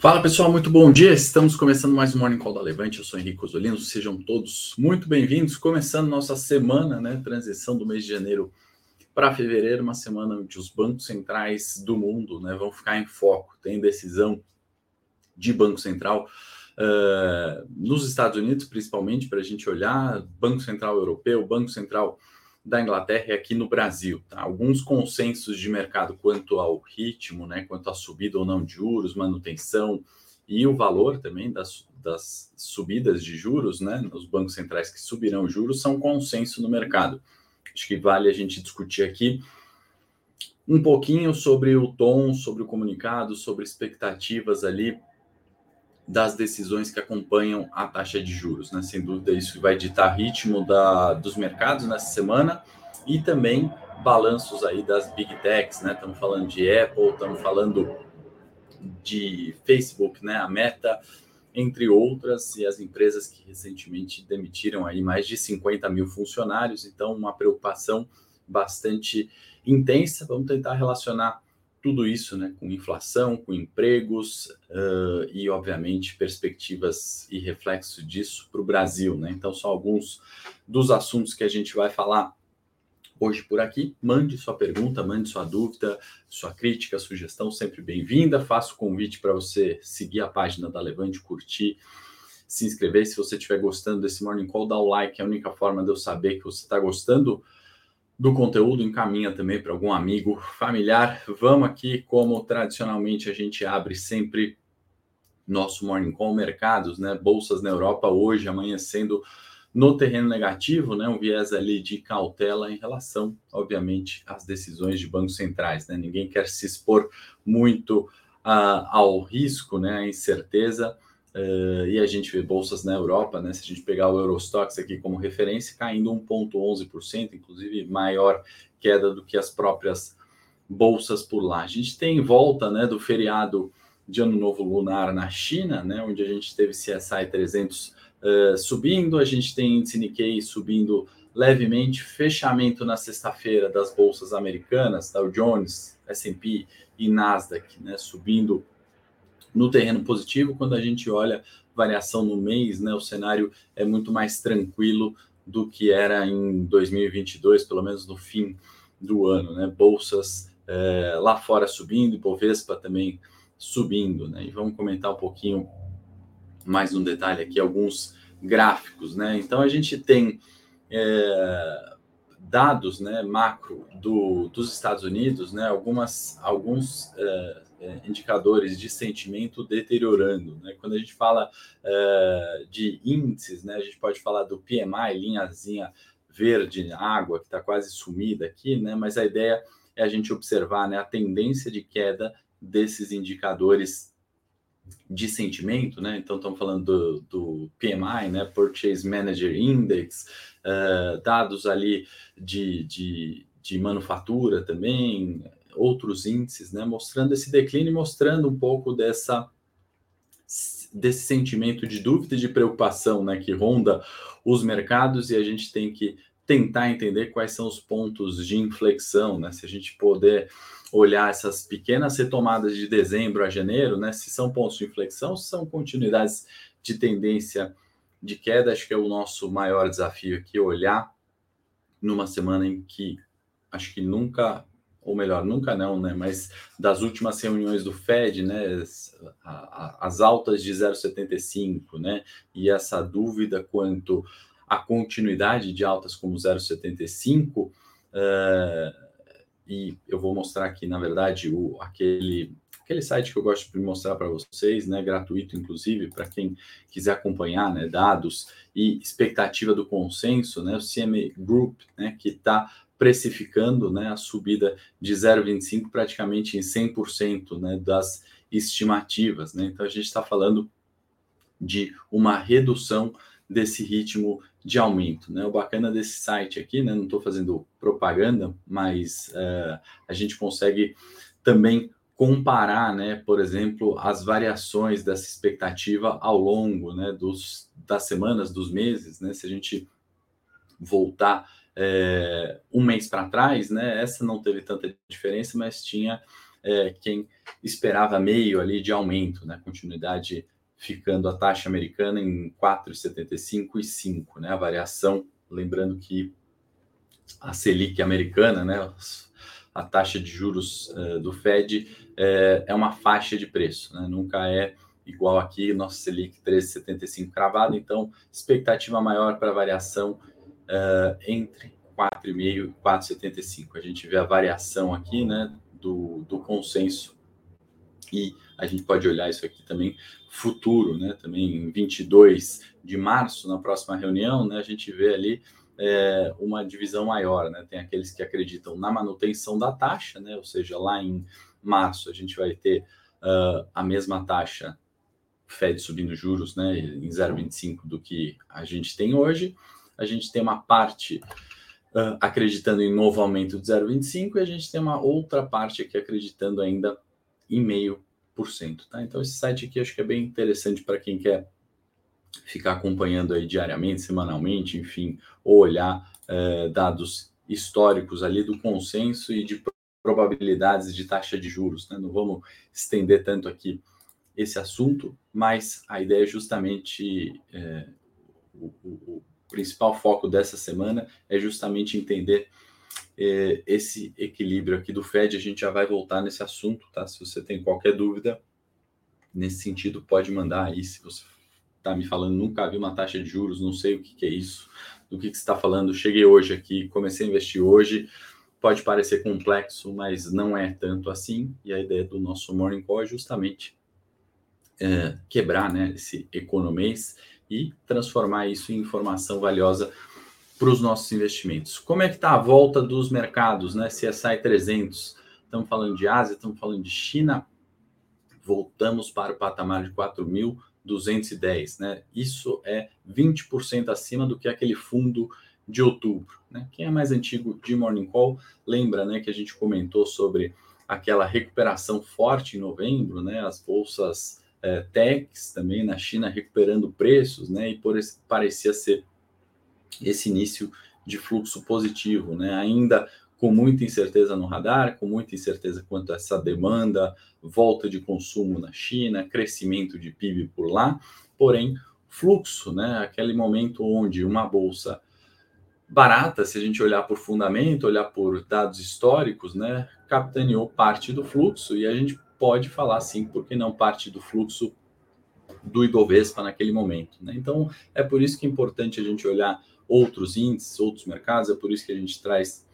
Fala pessoal, muito bom dia. Estamos começando mais um Morning Call da Levante. Eu sou Henrique Osolino. Sejam todos muito bem-vindos. Começando nossa semana, né? Transição do mês de janeiro para fevereiro, uma semana onde os bancos centrais do mundo né, vão ficar em foco. Tem decisão de Banco Central uh, nos Estados Unidos, principalmente, para a gente olhar, Banco Central Europeu, Banco Central da Inglaterra e aqui no Brasil. Tá? Alguns consensos de mercado quanto ao ritmo, né, quanto à subida ou não de juros, manutenção e o valor também das, das subidas de juros, né, nos bancos centrais que subirão juros, são consenso no mercado. Acho que vale a gente discutir aqui um pouquinho sobre o tom, sobre o comunicado, sobre expectativas ali das decisões que acompanham a taxa de juros. Né? Sem dúvida, isso vai ditar ritmo da, dos mercados nessa semana e também balanços aí das big techs, né? Estamos falando de Apple, estamos falando de Facebook, né? A Meta, entre outras, e as empresas que recentemente demitiram aí mais de 50 mil funcionários, então uma preocupação bastante intensa. Vamos tentar relacionar tudo isso né, com inflação, com empregos uh, e, obviamente, perspectivas e reflexo disso para o Brasil. Né? Então, são alguns dos assuntos que a gente vai falar hoje por aqui. Mande sua pergunta, mande sua dúvida, sua crítica, sugestão, sempre bem-vinda. Faço o convite para você seguir a página da Levante, curtir, se inscrever. Se você estiver gostando desse Morning Call, dá o like, é a única forma de eu saber que você está gostando do conteúdo, encaminha também para algum amigo, familiar. Vamos aqui, como tradicionalmente a gente abre sempre nosso Morning Call Mercados, né? Bolsas na Europa hoje amanhecendo no terreno negativo, né? Um viés ali de cautela em relação, obviamente, às decisões de bancos centrais, né? Ninguém quer se expor muito uh, ao risco, né? À incerteza. Uh, e a gente vê bolsas na Europa, né? Se a gente pegar o Eurostox aqui como referência, caindo 1,11%, inclusive maior queda do que as próprias bolsas por lá. A gente tem volta né, do feriado de Ano Novo Lunar na China, né, onde a gente teve CSI 300 uh, subindo, a gente tem índice Nikkei subindo levemente, fechamento na sexta-feira das bolsas americanas, Dow Jones, S&P e Nasdaq, né, subindo no terreno positivo, quando a gente olha variação no mês, né, o cenário é muito mais tranquilo do que era em 2022, pelo menos no fim do ano, né? Bolsas é, lá fora subindo, e Bovespa também subindo, né? E vamos comentar um pouquinho mais um detalhe aqui, alguns gráficos, né? Então a gente tem é, dados, né, macro do, dos Estados Unidos, né? Algumas, alguns é, é, indicadores de sentimento deteriorando. Né? Quando a gente fala é, de índices, né, a gente pode falar do PMI, linhazinha verde, água, que está quase sumida aqui, né? mas a ideia é a gente observar né, a tendência de queda desses indicadores de sentimento, né? Então estamos falando do, do, PMI, né? Purchase Manager Index, uh, dados ali de, de, de manufatura também, outros índices, né, mostrando esse declínio mostrando um pouco dessa desse sentimento de dúvida e de preocupação, né, que ronda os mercados e a gente tem que tentar entender quais são os pontos de inflexão, né? Se a gente puder olhar essas pequenas retomadas de dezembro a janeiro, né? Se são pontos de inflexão, se são continuidades de tendência de queda, acho que é o nosso maior desafio aqui olhar numa semana em que acho que nunca ou melhor, nunca não, né? Mas das últimas reuniões do Fed, né? As, altas de 0,75, né? E essa dúvida quanto à continuidade de altas como 0,75, uh, eh, e eu vou mostrar aqui, na verdade, o, aquele, aquele site que eu gosto de mostrar para vocês, né? Gratuito, inclusive, para quem quiser acompanhar, né? Dados e expectativa do consenso, né? O CME Group, né? Que está precificando né, a subida de 0,25 praticamente em 100% né, das estimativas. Né? Então, a gente está falando de uma redução desse ritmo de aumento. Né? O bacana desse site aqui, né, não estou fazendo propaganda, mas uh, a gente consegue também comparar, né, por exemplo, as variações dessa expectativa ao longo né, dos, das semanas, dos meses. Né? Se a gente voltar é, um mês para trás, né? Essa não teve tanta diferença, mas tinha é, quem esperava meio ali de aumento, né? Continuidade ficando a taxa americana em 4,75 e 5, né? A variação, lembrando que a Selic americana, né? A taxa de juros uh, do Fed uh, é uma faixa de preço, né? Nunca é igual aqui, nosso Selic 13,75 cravado, então expectativa maior para variação uh, entre 4,5 e 4,75. A gente vê a variação aqui, né, do, do consenso. E a gente pode olhar isso aqui também futuro, né, também em 22 de março, na próxima reunião, né, a gente vê ali é, uma divisão maior, né, tem aqueles que acreditam na manutenção da taxa, né, ou seja, lá em março a gente vai ter uh, a mesma taxa Fed subindo juros, né, em 0,25 do que a gente tem hoje, a gente tem uma parte uh, acreditando em novo aumento de 0,25 e a gente tem uma outra parte aqui acreditando ainda em meio por cento. Tá? Então esse site aqui acho que é bem interessante para quem quer ficar acompanhando aí diariamente, semanalmente, enfim, ou olhar uh, dados históricos ali do consenso e de probabilidades de taxa de juros. Né? Não vamos estender tanto aqui esse assunto, mas a ideia é justamente é, o, o, principal foco dessa semana é justamente entender é, esse equilíbrio aqui do Fed. A gente já vai voltar nesse assunto, tá? Se você tem qualquer dúvida nesse sentido, pode mandar aí. Se você está me falando, nunca vi uma taxa de juros, não sei o que, que é isso, do que, que você está falando. Cheguei hoje aqui, comecei a investir hoje. Pode parecer complexo, mas não é tanto assim. E a ideia do nosso Morning Call é justamente é, quebrar né, esse economês e transformar isso em informação valiosa para os nossos investimentos. Como é que está a volta dos mercados, né? CSI 300, estamos falando de Ásia, estamos falando de China, voltamos para o patamar de 4.210, né? Isso é 20% acima do que aquele fundo de outubro, né? Quem é mais antigo de Morning Call lembra, né, que a gente comentou sobre aquela recuperação forte em novembro, né? As bolsas é, techs também na China recuperando preços, né? E por esse, parecia ser esse início de fluxo positivo, né? Ainda com muita incerteza no radar, com muita incerteza quanto a essa demanda, volta de consumo na China, crescimento de PIB por lá, porém fluxo, né? Aquele momento onde uma bolsa barata, se a gente olhar por fundamento, olhar por dados históricos, né, capitaneou parte do fluxo e a gente pode falar sim, porque não parte do fluxo do Ibovespa naquele momento. Né? Então, é por isso que é importante a gente olhar outros índices, outros mercados, é por isso que a gente traz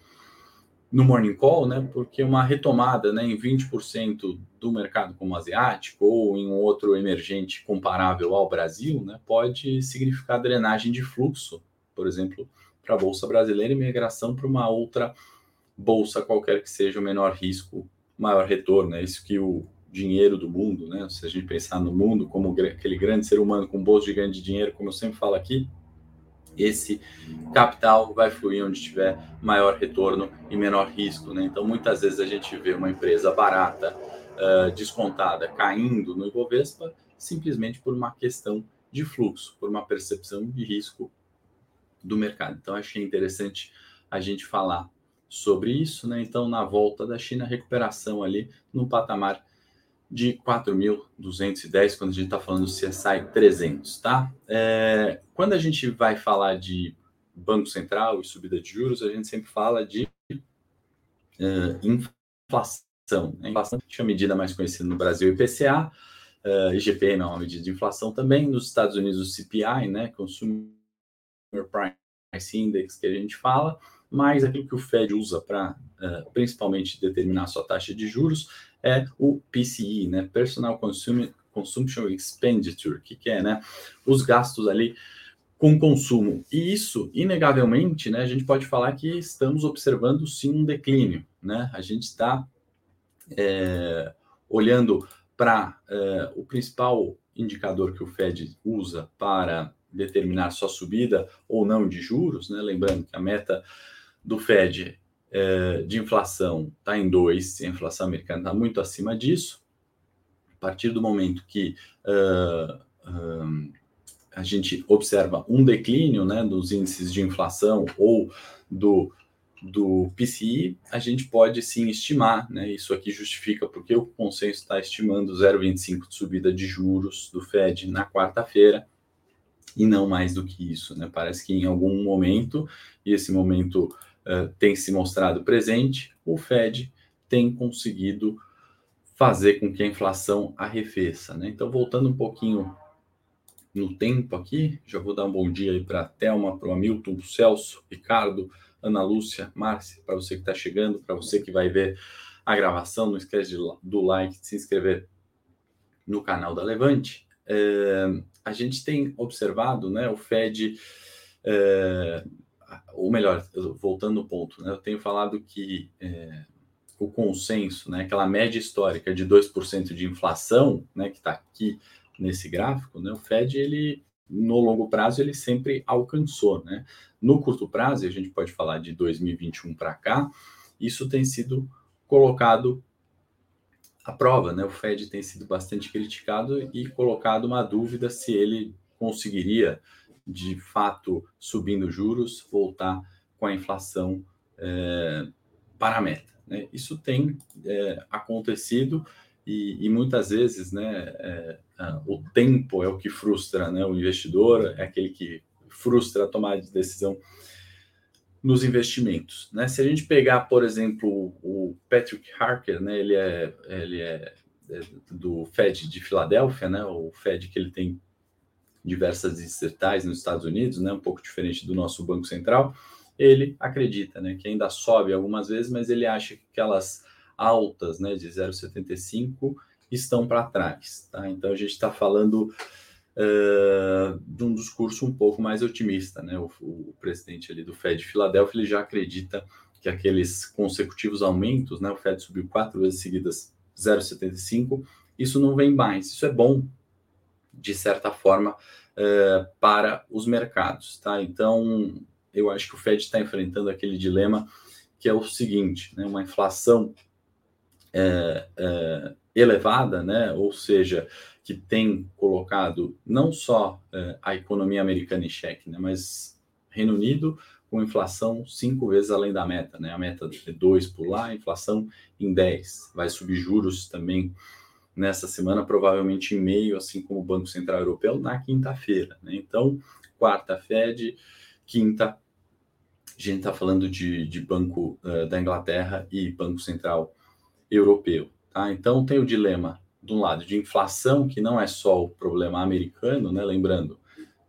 no Morning Call, né? Porque uma retomada né, em 20% do mercado como asiático ou em um outro emergente comparável ao Brasil, né, pode significar drenagem de fluxo, por exemplo, para a Bolsa Brasileira e migração para uma outra bolsa qualquer que seja o menor risco maior retorno. É isso que o dinheiro do mundo, né? Se a gente pensar no mundo como aquele grande ser humano com um bolso gigante de dinheiro, como eu sempre falo aqui, esse capital vai fluir onde tiver maior retorno e menor risco, né? Então, muitas vezes a gente vê uma empresa barata, uh, descontada, caindo no Ibovespa, simplesmente por uma questão de fluxo, por uma percepção de risco do mercado. Então, achei interessante a gente falar sobre isso, né? Então, na volta da China, recuperação ali no patamar de 4.210, quando a gente está falando do CSI 300, tá? É, quando a gente vai falar de Banco Central e subida de juros, a gente sempre fala de uh, inflação. Né? Inflação é a medida mais conhecida no Brasil, IPCA, uh, IGPM é uma medida de inflação também, nos Estados Unidos o CPI, né? Consumer Price Index, que a gente fala, mas aquilo que o Fed usa para uh, principalmente determinar sua taxa de juros é o PCE, né? Personal Consumption Expenditure, que, que é, né? Os gastos ali com consumo. E isso, inegavelmente, né? A gente pode falar que estamos observando sim um declínio, né? A gente está é, olhando para é, o principal indicador que o Fed usa para determinar sua subida ou não de juros, né? Lembrando que a meta do Fed é, de inflação está em 2, a inflação americana está muito acima disso. A partir do momento que uh, uh, a gente observa um declínio né, dos índices de inflação ou do do PCI, a gente pode sim estimar, né? Isso aqui justifica porque o consenso está estimando 0,25 de subida de juros do Fed na quarta-feira e não mais do que isso, né? Parece que em algum momento, e esse momento uh, tem se mostrado presente, o Fed tem conseguido fazer com que a inflação arrefeça, né? Então, voltando um pouquinho no tempo aqui, já vou dar um bom dia aí para a Thelma, para o Hamilton, para o Celso, Ricardo, Ana Lúcia, Márcia, para você que está chegando, para você que vai ver a gravação, não esquece de, do like, de se inscrever no canal da Levante. É, a gente tem observado, né, o Fed, é, ou melhor, voltando no ponto, né, eu tenho falado que é, o consenso, né, aquela média histórica de 2% de inflação, né, que está aqui nesse gráfico, né, o Fed, ele, no longo prazo, ele sempre alcançou, né, no curto prazo, a gente pode falar de 2021 para cá, isso tem sido colocado à prova, né? O Fed tem sido bastante criticado e colocado uma dúvida se ele conseguiria, de fato, subindo juros, voltar com a inflação é, para a meta. Né? Isso tem é, acontecido e, e, muitas vezes, né, é, o tempo é o que frustra, né? O investidor é aquele que frustra a tomada de decisão nos investimentos. Né? Se a gente pegar, por exemplo, o Patrick Harker, né, ele, é, ele é, é do Fed de Filadélfia, né, o Fed que ele tem diversas estatais nos Estados Unidos, né, um pouco diferente do nosso Banco Central, ele acredita né, que ainda sobe algumas vezes, mas ele acha que aquelas altas né, de 0,75 estão para trás. Tá? Então a gente está falando uh, de um discurso um pouco mais otimista, né? O, o, presidente ali do Fed de Filadélfia ele já acredita que aqueles consecutivos aumentos, né? O Fed subiu quatro vezes seguidas 0,75, isso não vem mais. Isso é bom, de certa forma, uh, para os mercados, tá? Então, eu acho que o Fed está enfrentando aquele dilema que é o seguinte, né? Uma inflação é, é, elevada, né? Ou seja, que tem colocado não só é, a economia americana em xeque, né, mas Reino Unido com inflação cinco vezes além da meta, né? A meta é 2 por lá, inflação em 10. Vai subir juros também nessa semana, provavelmente em meio, assim como o Banco Central Europeu, na quinta-feira. Né? Então, quarta Fed, quinta, a gente está falando de, de Banco uh, da Inglaterra e Banco Central Europeu. Tá? Então, tem o dilema de um lado, de inflação, que não é só o problema americano, né? Lembrando,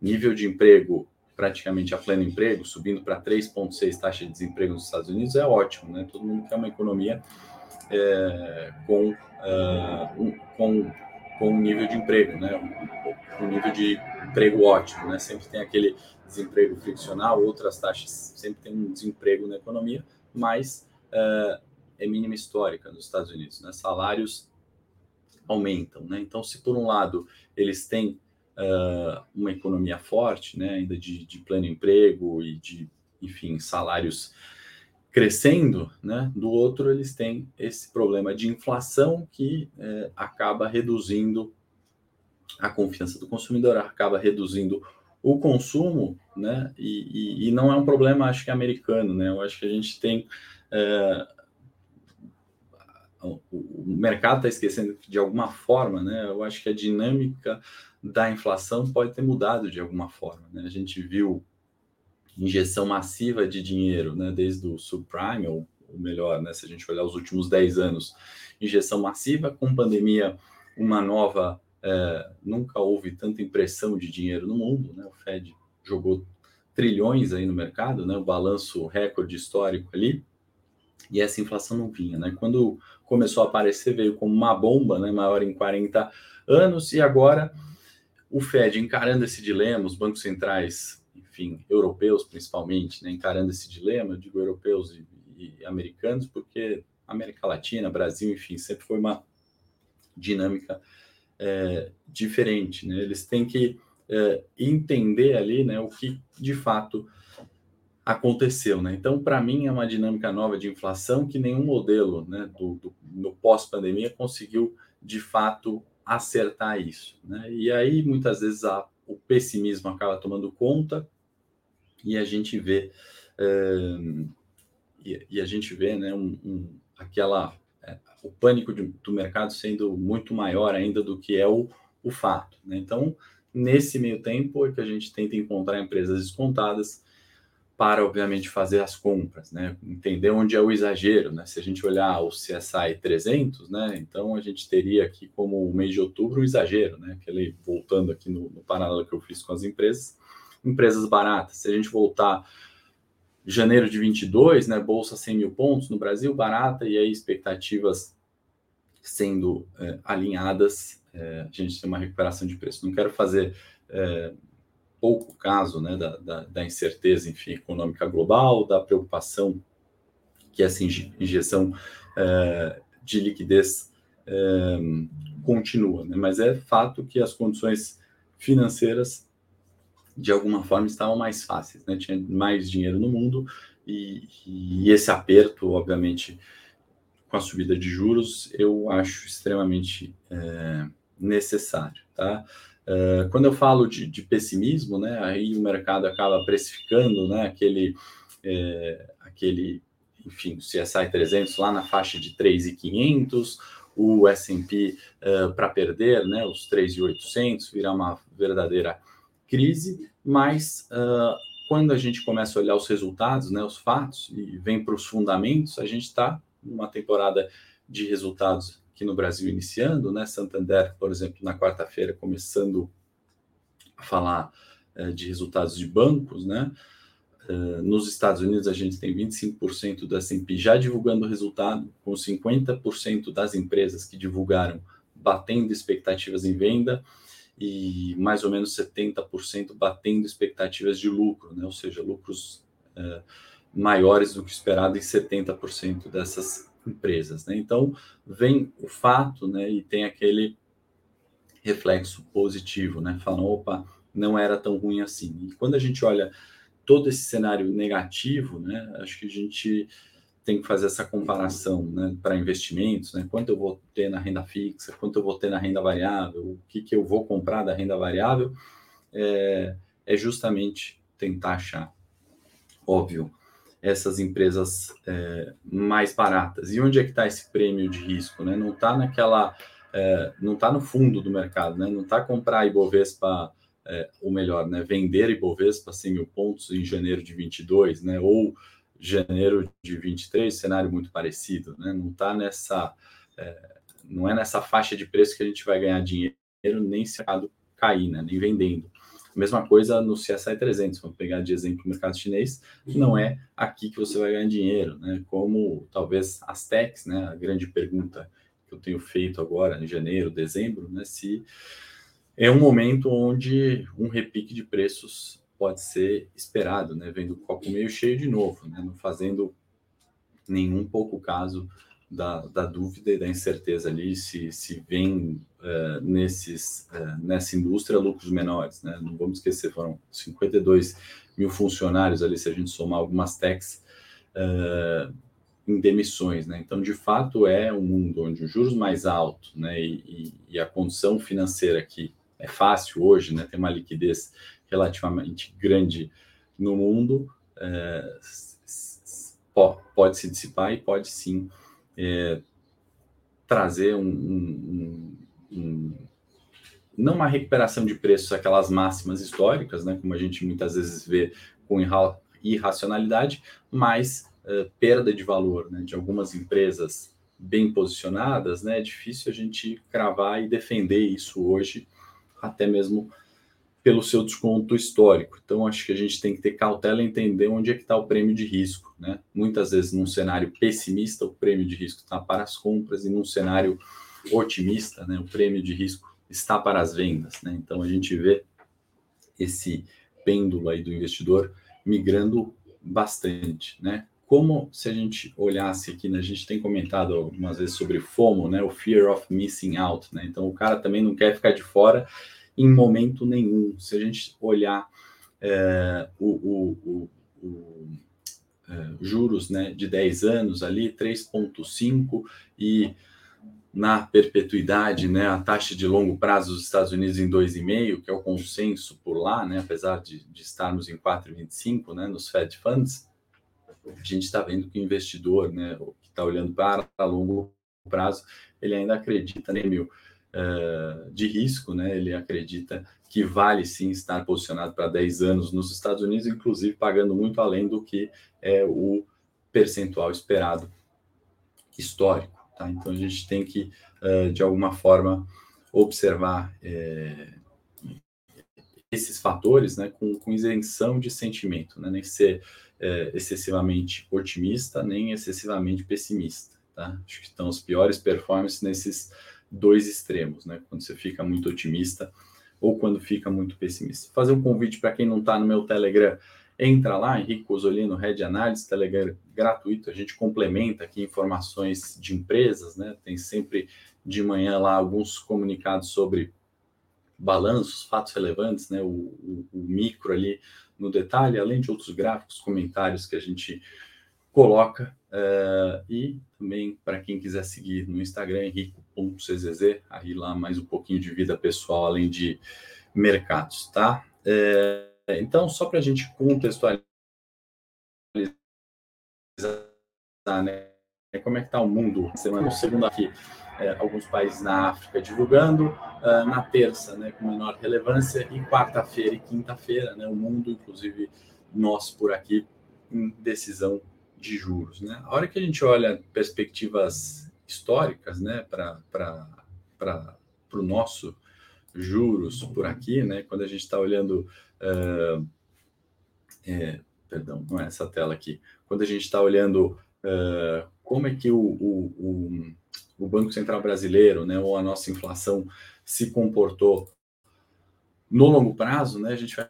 nível de emprego praticamente a pleno emprego, subindo para 3,6 taxa de desemprego nos Estados Unidos, é ótimo, né? Todo mundo quer uma economia é, com, uh, um, com, com um nível de emprego, né? Um, nível de emprego ótimo, né? Sempre tem aquele desemprego friccional, outras taxas, sempre tem um desemprego na economia, mas uh, é mínima histórica nos Estados Unidos, né? Salários aumentam. Né? Então, se por um lado eles têm uh, uma economia forte, né, ainda de, de pleno emprego e de, enfim, salários crescendo, né? Do outro, eles têm esse problema de inflação que eh, acaba reduzindo a confiança do consumidor, acaba reduzindo o consumo, né? E, e, e, não é um problema, acho que americano, né? Eu acho que a gente tem eh, o mercado está esquecendo de alguma forma, né? Eu acho que a dinâmica da inflação pode ter mudado de alguma forma. Né? A gente viu injeção massiva de dinheiro, né? Desde o subprime, ou, ou melhor, né? Se a gente olhar os últimos 10 anos, injeção massiva com pandemia, uma nova. É, nunca houve tanta impressão de dinheiro no mundo, né? O Fed jogou trilhões aí no mercado, né? O balanço recorde histórico ali e essa inflação não vinha, né? Quando começou a aparecer, veio como uma bomba, né? Maior em 40 anos, e agora o Fed encarando esse dilema, os bancos centrais, enfim, europeus principalmente, né? Encarando esse dilema, eu digo europeus e, e americanos, porque América Latina, Brasil, enfim, sempre foi uma dinâmica é, diferente, né? Eles têm que é, entender ali, né? O que de fato aconteceu, né? Então, para mim, é uma dinâmica nova de inflação que nenhum modelo, né, do, do no pós-pandemia conseguiu de fato acertar isso, né? E aí muitas vezes a, o pessimismo acaba tomando conta e a gente vê é, e, e, a gente vê né, um, um, aquela, é, o pânico de, do mercado sendo muito maior ainda do que é o, o fato. Né? Então, nesse meio tempo é que a gente tenta encontrar empresas descontadas para, obviamente, fazer as compras, né? Entender onde é o exagero, né? Se a gente olhar o CSI 300, né? Então a gente teria aqui como o mês de outubro um exagero, né? Aquele, voltando aqui no, no paralelo que eu fiz com as empresas, empresas baratas. Se a gente voltar janeiro de 22, né? Bolsa 100 mil pontos no Brasil, barata, e aí expectativas sendo é, alinhadas, é, a gente tem uma recuperação de preço. Não quero fazer é, pouco caso né, da, da, da, incerteza enfim, econômica global, da preocupação que essa injeção de liquidez continua. Né? Mas é fato que as condições financeiras, de alguma forma, estavam mais fáceis. Né? Tinha mais dinheiro no mundo e, e esse aperto, obviamente, com a subida de juros, eu acho extremamente uh, necessário. Tá? Uh, quando eu falo de, de, pessimismo, né, aí o mercado acaba precificando né, aquele, é, aquele, enfim, o CSI 300 lá na faixa de 3,500, o S&P uh, para perder, né, os 3,800, virar uma verdadeira crise, mas uh, quando a gente começa a olhar os resultados, né, os fatos, e vem para os fundamentos, a gente está numa temporada de resultados aqui no Brasil iniciando, né? Santander, por exemplo, na quarta-feira começando a falar uh, de resultados de bancos, né? Uh, nos Estados Unidos a gente tem 25% da S&P já divulgando o resultado, com 50% das empresas que divulgaram batendo expectativas em venda e mais ou menos 70% batendo expectativas de lucro, né? ou seja, lucros uh, maiores do que esperado em 70% dessas empresas. Né? Então, vem o fato né, e tem aquele reflexo positivo, né? Falam, opa, não era tão ruim assim. E quando a gente olha todo esse cenário negativo, né, acho que a gente tem que fazer essa comparação né, para investimentos, né? Quanto eu vou ter na renda fixa, quanto eu vou ter na renda variável, o que, que eu vou comprar da renda variável, é, é justamente tentar achar, óbvio, essas empresas é, mais baratas. E onde é que está esse prêmio de risco? Né? Não está naquela, é, não está no fundo do mercado, né? não está comprar Ibovespa, é, ou melhor, né? vender Ibovespa 100 mil pontos em janeiro de 22, né? ou janeiro de 23, cenário muito parecido, né? não está nessa, é, não é nessa faixa de preço que a gente vai ganhar dinheiro, nem se mercado cair, né? nem vendendo. Mesma coisa no CSI 300, vamos pegar de exemplo o mercado chinês, não é aqui que você vai ganhar dinheiro, né? Como talvez as techs, né? A grande pergunta que eu tenho feito agora em janeiro, dezembro, né? Se é um momento onde um repique de preços pode ser esperado, né? Vendo o copo meio cheio de novo, né? Não fazendo nenhum pouco caso da, da dúvida e da incerteza ali se, se vem uh, nesses, uh, nessa indústria lucros menores. Né? Não vamos esquecer, foram 52 mil funcionários ali, se a gente somar algumas techs uh, em demissões. Né? Então, de fato, é um mundo onde os juros mais altos né? e, e, e a condição financeira que é fácil hoje, né? tem uma liquidez relativamente grande no mundo, pode se dissipar e pode sim é, trazer um, um, um, não uma recuperação de preços aquelas máximas históricas, né, como a gente muitas vezes vê com irracionalidade, mas é, perda de valor né, de algumas empresas bem posicionadas, né, é difícil a gente cravar e defender isso hoje, até mesmo pelo seu desconto histórico. Então, acho que a gente tem que ter cautela e entender onde é que está o prêmio de risco. Né? Muitas vezes, num cenário pessimista, o prêmio de risco está para as compras, e num cenário otimista, né, o prêmio de risco está para as vendas. Né? Então, a gente vê esse pêndulo aí do investidor migrando bastante. Né? Como se a gente olhasse aqui, né, a gente tem comentado algumas vezes sobre FOMO, né, o Fear of Missing Out. Né? Então, o cara também não quer ficar de fora em momento nenhum. Se a gente olhar é, o, o, o, o é, juros né, de 10 anos ali, 3,5 e na perpetuidade, né, a taxa de longo prazo dos Estados Unidos em 2,5, que é o consenso por lá, né, apesar de, de estarmos em 4,25 né, nos Fed Funds, a gente está vendo que o investidor, né, que está olhando para longo prazo, ele ainda acredita né, mil uh, de risco, né? Ele acredita que vale sim estar posicionado para 10 anos nos Estados Unidos, inclusive pagando muito além do que é o percentual esperado histórico. Tá? Então a gente tem que, uh, de alguma forma, observar é, esses fatores né, com, com, isenção de sentimento, né? nem ser é, excessivamente otimista, nem excessivamente pessimista. Tá? Acho que estão os piores performances nesses dois extremos, né? quando você fica muito otimista ou quando fica muito pessimista. Fazer um convite para quem não está no meu Telegram, entra lá, Henrique Cosolino, Red Análise, Telegram gratuito, a gente complementa aqui informações de empresas, né? Tem sempre de manhã lá alguns comunicados sobre balanços, fatos relevantes, né? O, o, o micro ali no detalhe, além de outros gráficos, comentários que a gente coloca. Uh, e também para quem quiser seguir no Instagram, henrico.czz, aí lá mais um pouquinho de vida pessoal, além de mercados, tá? Uh, então, só para a gente contextualizar, né? Como é que está o mundo? Semana segunda aqui, é, alguns países na África divulgando, uh, na terça, né, com menor relevância, e quarta-feira e quinta-feira, né, o mundo, inclusive nós por aqui, em decisão de juros. Né? A hora que a gente olha perspectivas históricas né, para o nosso juros por aqui, né, quando a gente está olhando. Uh, é, perdão, não é essa tela aqui. Quando a gente está olhando uh, como é que o, o, o, o, Banco Central Brasileiro, né, ou a nossa inflação se comportou no longo prazo, né, a gente vai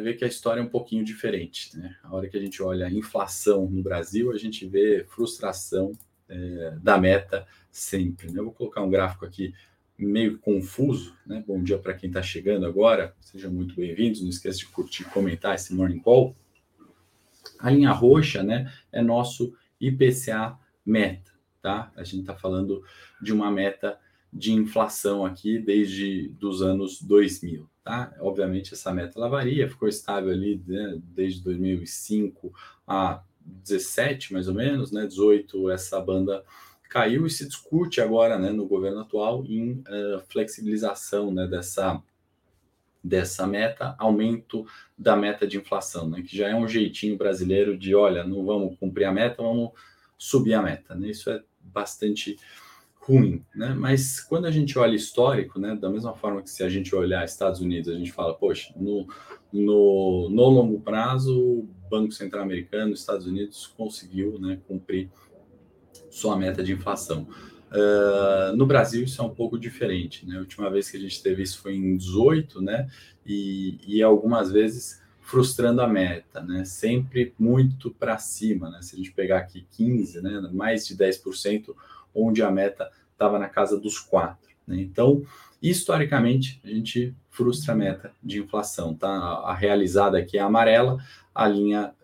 ver que a história é um pouquinho diferente. Né? A hora que a gente olha a inflação no Brasil, a gente vê frustração é, da meta sempre. Né? Eu vou colocar um gráfico aqui meio confuso. Né? Bom dia para quem está chegando agora, sejam muito bem-vindos. Não esqueça de curtir e comentar esse Morning Call. A linha roxa né, é nosso IPCA meta. Tá? A gente está falando de uma meta de inflação aqui desde dos anos 2000. Tá? Obviamente essa meta ela varia, ficou estável ali né, desde 2005 a 17 mais ou menos, né, 18 essa banda caiu e se discute agora né, no governo atual em uh, flexibilização né, dessa, dessa meta, aumento da meta de inflação, né, que já é um jeitinho brasileiro de olha, não vamos cumprir a meta, vamos subir a meta. Né? Isso é bastante ruim, né? Mas quando a gente olha histórico, né, da mesma forma que se a gente olhar Estados Unidos, a gente fala, poxa, no, no, no longo prazo, o Banco Central Americano, Estados Unidos, conseguiu né, cumprir sua meta de inflação. Uh, no Brasil isso é um pouco diferente, né? A última vez que a gente teve isso foi em 18, né? E, e algumas vezes frustrando a meta, né? Sempre muito para cima, né? Se a gente pegar aqui 15, né? Mais de 10%, onde a meta estava na casa dos 4. Né? Então, historicamente, a gente frustra a meta de inflação. Tá? A realizada aqui é amarela, a linha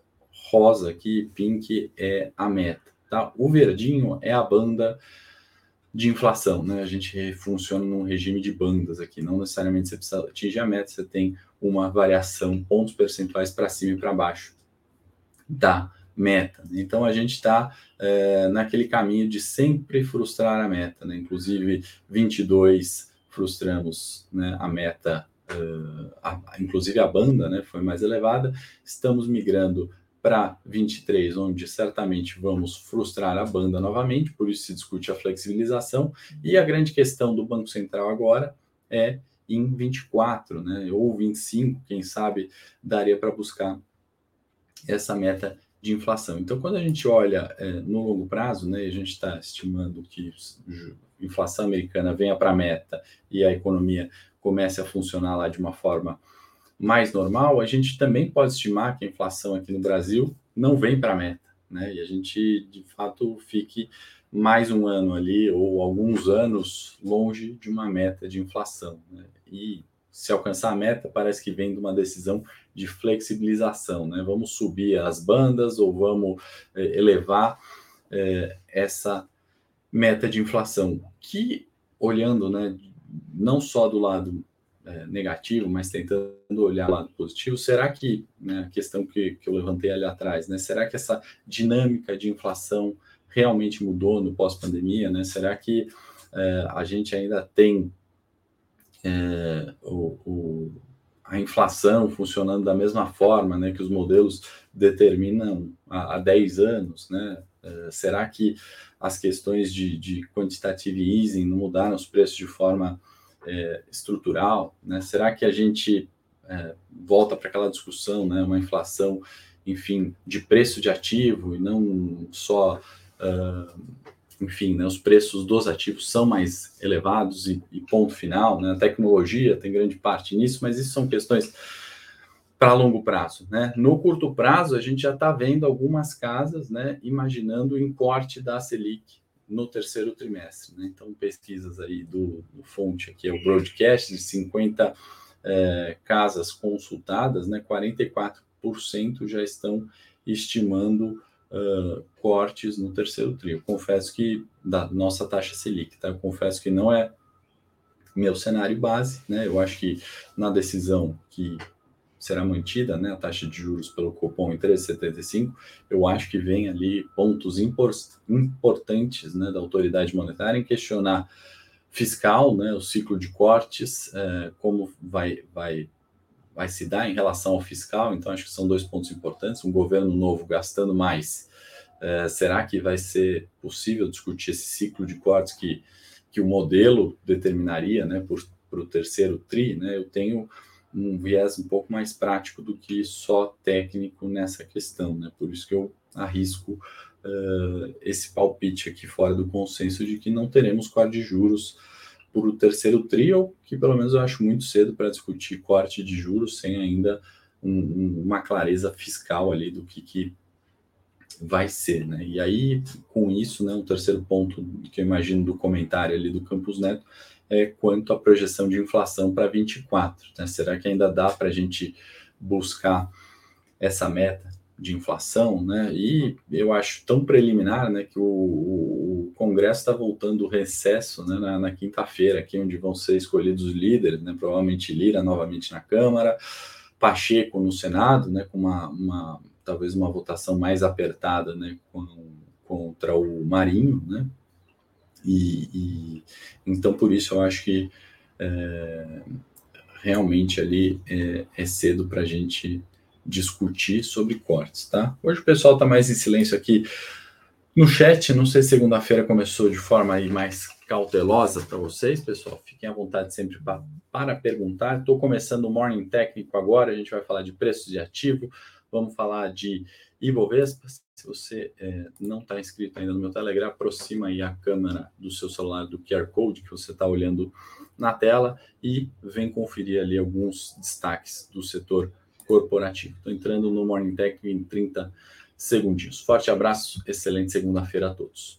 rosa aqui, pink, é a meta. Tá? O verdinho é a banda de inflação, né? A gente funciona num regime de bandas aqui, não necessariamente você precisa atingir a meta, você tem uma variação, pontos percentuais para cima e para baixo da meta. Então a gente está é, naquele caminho de sempre frustrar a meta, né? Inclusive 22 frustramos né, a meta, uh, a, inclusive a banda, né? Foi mais elevada. Estamos migrando para 23, onde certamente vamos frustrar a banda novamente, por isso se discute a flexibilização. E a grande questão do Banco Central agora é em 24, né, ou 25, quem sabe daria para buscar essa meta de inflação. Então, quando a gente olha é, no longo prazo, né, a gente está estimando que a inflação americana venha para a meta e a economia comece a funcionar lá de uma forma mais normal, a gente também pode estimar que a inflação aqui no Brasil não vem para a meta, né? E a gente, de fato, fique mais um ano ali ou alguns anos longe de uma meta de inflação. Né? E se alcançar a meta, parece que vem de uma decisão de flexibilização, né? Vamos subir as bandas ou vamos é, elevar é, essa meta de inflação, que olhando, né, não só do lado é, negativo, mas tentando olhar lado positivo, será que, né, a questão que, que eu levantei ali atrás, né, será que essa dinâmica de inflação realmente mudou no pós-pandemia, né? Será que a gente ainda tem é, o, o, a inflação funcionando da mesma forma né, que os modelos determinam há, há 10 anos? Né? É, será que as questões de, de quantitative easing não mudaram os preços de forma é, estrutural? Né? Será que a gente é, volta para aquela discussão, né, uma inflação, enfim, de preço de ativo e não só uh, enfim, né, os preços dos ativos são mais elevados e, e, ponto final. Né? A tecnologia tem grande parte nisso, mas isso são questões para longo prazo. Né? No curto prazo, a gente já está vendo algumas casas né, imaginando o corte da Selic no terceiro trimestre. Né? Então, pesquisas aí do, do, fonte aqui é o broadcast de 50 é, casas consultadas, né, 44% já estão estimando uh, cortes no terceiro trio. Confesso que da nossa taxa Selic, tá? Eu confesso que não é meu cenário base, né? Eu acho que na decisão que será mantida, né, a taxa de juros pelo Copom em 13,75, eu acho que vem ali pontos impor importantes, né, da autoridade monetária em questionar fiscal, né, o ciclo de cortes, como vai, vai vai se dar em relação ao fiscal, então acho que são dois pontos importantes. Um governo novo gastando mais, é, será que vai ser possível discutir esse ciclo de cortes que, que o modelo determinaria né, para o terceiro TRI? Né? Eu tenho um viés um pouco mais prático do que só técnico nessa questão, né? por isso que eu arrisco uh, esse palpite aqui fora do consenso de que não teremos corte de juros por o terceiro trio, que pelo menos eu acho muito cedo para discutir corte de juros sem ainda um, uma clareza fiscal ali do que, que vai ser, né? E aí, com isso, né, o terceiro ponto que eu imagino do comentário ali do Campos Neto é quanto à projeção de inflação para 24, né? Será que ainda dá para a gente buscar essa meta de inflação, né? E eu acho tão preliminar, né, que o, o, Congresso está voltando o recesso, né, na, na quinta-feira, aqui onde vão ser escolhidos os líderes, né? Provavelmente Lira novamente na Câmara, Pacheco no Senado, né, com uma, uma talvez uma votação mais apertada, né, com, contra o Marinho, né? E, e, então por isso eu acho que é, realmente ali é, é cedo para a gente discutir sobre cortes, tá? Hoje o pessoal está mais em silêncio aqui no chat. Não sei se segunda-feira começou de forma aí mais cautelosa para vocês, pessoal. Fiquem à vontade sempre pra, para perguntar. Estou começando o Morning Técnico agora. A gente vai falar de preços de ativo, vamos falar de Ibovespa. Se você é, não está inscrito ainda no meu Telegram, aproxima aí a câmera do seu celular do QR Code que você está olhando na tela e vem conferir ali alguns destaques do setor corporativo. Estou entrando no Morning Tech em 30 segundinhos. Forte abraço, excelente segunda-feira a todos.